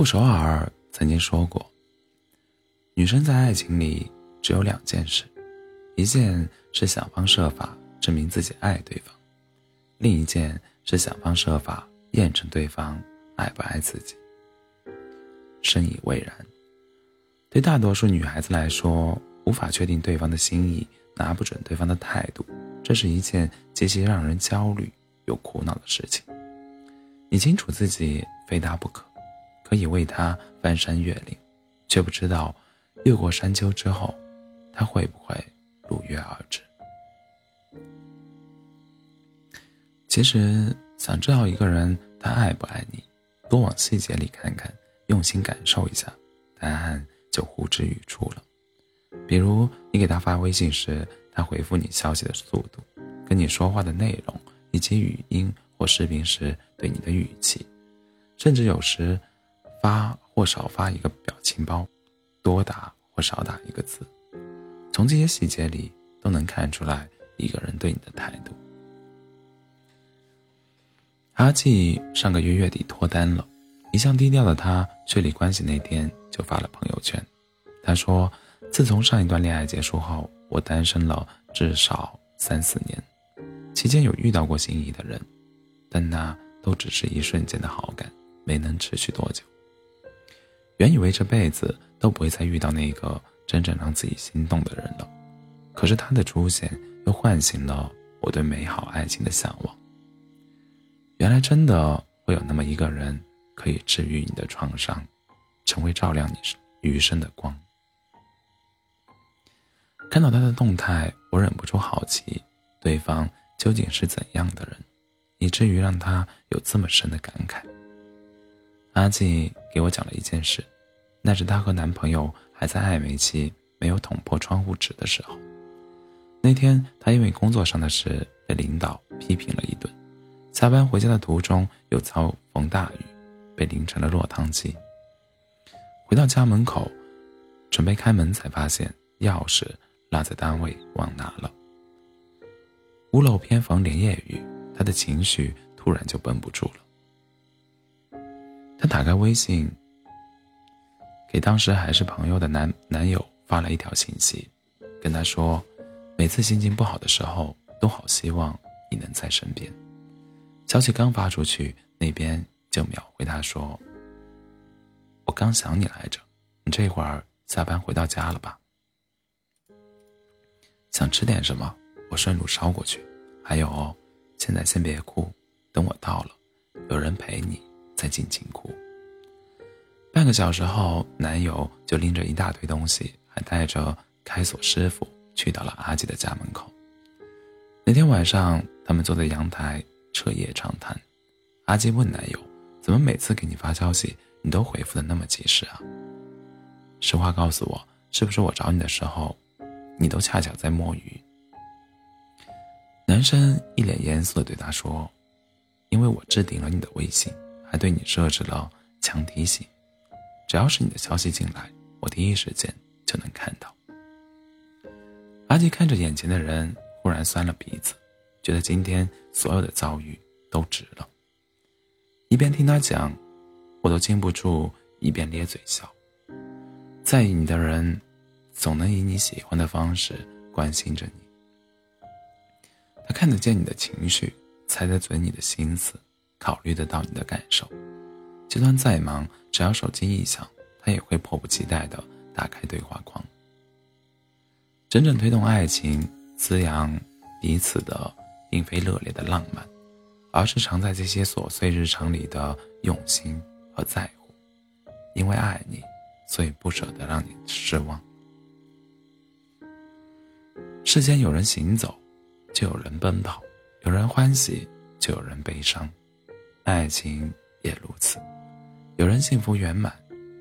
傅首尔曾经说过：“女生在爱情里只有两件事，一件是想方设法证明自己爱对方，另一件是想方设法验证对方爱不爱自己。”深以为然。对大多数女孩子来说，无法确定对方的心意，拿不准对方的态度，这是一件极其让人焦虑又苦恼的事情。你清楚自己非他不可，可以为他翻山越岭，却不知道越过山丘之后，他会不会如约而至。其实，想知道一个人他爱不爱你，多往细节里看看，用心感受一下，答案就呼之欲出了。比如，你给他发微信时，他回复你消息的速度，跟你说话的内容，以及语音。或视频时对你的语气，甚至有时发或少发一个表情包，多打或少打一个字，从这些细节里都能看出来一个人对你的态度。阿纪上个月月底脱单了，一向低调的他确立关系那天就发了朋友圈，他说：“自从上一段恋爱结束后，我单身了至少三四年，期间有遇到过心仪的人。”但那都只是一瞬间的好感，没能持续多久。原以为这辈子都不会再遇到那个真正让自己心动的人了，可是他的出现又唤醒了我对美好爱情的向往。原来真的会有那么一个人，可以治愈你的创伤，成为照亮你余生的光。看到他的动态，我忍不住好奇，对方究竟是怎样的人？以至于让他有这么深的感慨。阿纪给我讲了一件事，那是她和男朋友还在暧昧期，没有捅破窗户纸的时候。那天她因为工作上的事被领导批评了一顿，下班回家的途中又遭逢大雨，被淋成了落汤鸡。回到家门口，准备开门才发现钥匙落在单位忘拿了。屋漏偏逢连夜雨。他的情绪突然就绷不住了。他打开微信，给当时还是朋友的男男友发了一条信息，跟他说：“每次心情不好的时候，都好希望你能在身边。”消息刚发出去，那边就秒回他说：“我刚想你来着，你这会儿下班回到家了吧？想吃点什么？我顺路捎过去。还有。”现在先别哭，等我到了，有人陪你，再尽情哭。半个小时后，男友就拎着一大堆东西，还带着开锁师傅去到了阿吉的家门口。那天晚上，他们坐在阳台彻夜长谈。阿吉问男友：“怎么每次给你发消息，你都回复的那么及时啊？实话告诉我，是不是我找你的时候，你都恰巧在摸鱼？”男生一脸严肃地对她说：“因为我置顶了你的微信，还对你设置了强提醒，只要是你的消息进来，我第一时间就能看到。”阿吉看着眼前的人，忽然酸了鼻子，觉得今天所有的遭遇都值了。一边听他讲，我都禁不住一边咧嘴笑。在意你的人，总能以你喜欢的方式关心着你。他看得见你的情绪，猜得准你的心思，考虑得到你的感受。就算再忙，只要手机一响，他也会迫不及待地打开对话框。真正推动爱情、滋养彼此的，并非热烈的浪漫，而是藏在这些琐碎日常里的用心和在乎。因为爱你，所以不舍得让你失望。世间有人行走。就有人奔跑，有人欢喜，就有人悲伤，爱情也如此。有人幸福圆满，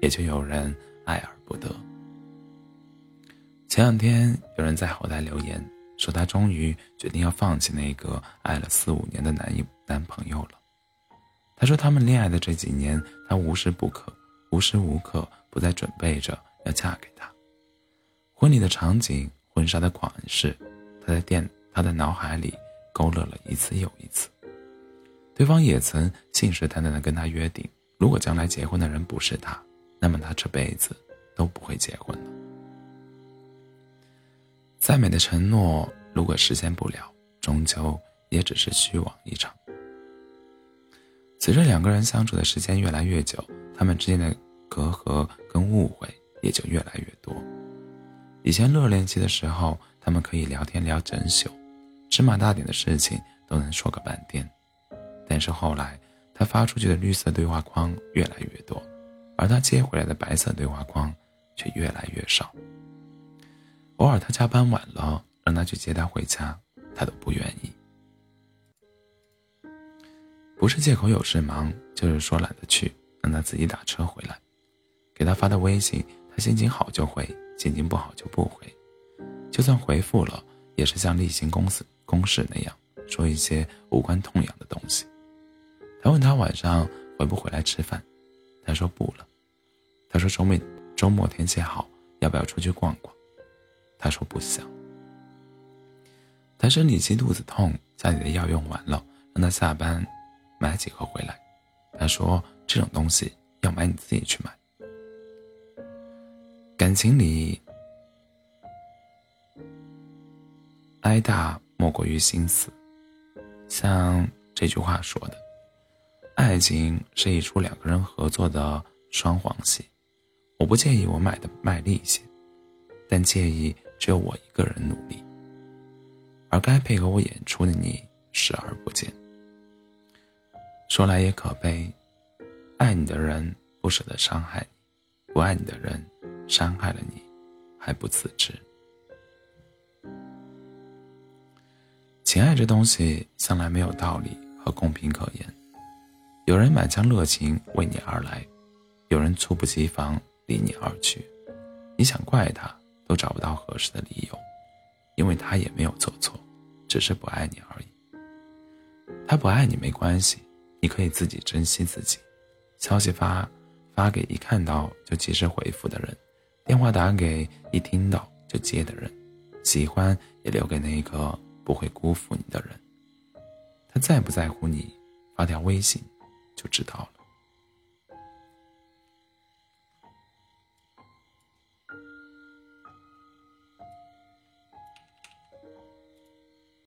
也就有人爱而不得。前两天有人在后台留言说，他终于决定要放弃那个爱了四五年的男友男朋友了。他说，他们恋爱的这几年，他无时不刻、无时无刻不在准备着要嫁给他。婚礼的场景，婚纱的款式，他在电。他的脑海里勾勒了一次又一次，对方也曾信誓旦旦地跟他约定，如果将来结婚的人不是他，那么他这辈子都不会结婚了。再美的承诺，如果实现不了，终究也只是虚妄一场。随着两个人相处的时间越来越久，他们之间的隔阂跟误会也就越来越多。以前热恋期的时候，他们可以聊天聊整宿，芝麻大点的事情都能说个半天。但是后来，他发出去的绿色对话框越来越多，而他接回来的白色对话框却越来越少。偶尔他加班晚了，让他去接他回家，他都不愿意。不是借口有事忙，就是说懒得去，让他自己打车回来。给他发的微信，他心情好就回，心情不好就不回。就算回复了，也是像例行公事公事那样说一些无关痛痒的东西。他问他晚上回不回来吃饭，他说不了。他说周末周末天气好，要不要出去逛逛？他说不想。他生理期肚子痛，家里的药用完了，让他下班买几盒回来。他说这种东西要买你自己去买。感情里，挨打莫过于心死，像这句话说的。爱情是一出两个人合作的双簧戏，我不介意我买的卖力些，但介意只有我一个人努力，而该配合我演出的你视而不见。说来也可悲，爱你的人不舍得伤害你，不爱你的人伤害了你还不自知。情爱这东西向来没有道理和公平可言。有人满腔热情为你而来，有人猝不及防离你而去。你想怪他，都找不到合适的理由，因为他也没有做错，只是不爱你而已。他不爱你没关系，你可以自己珍惜自己。消息发发给一看到就及时回复的人，电话打给一听到就接的人，喜欢也留给那个不会辜负你的人。他在不在乎你，发条微信。就知道了。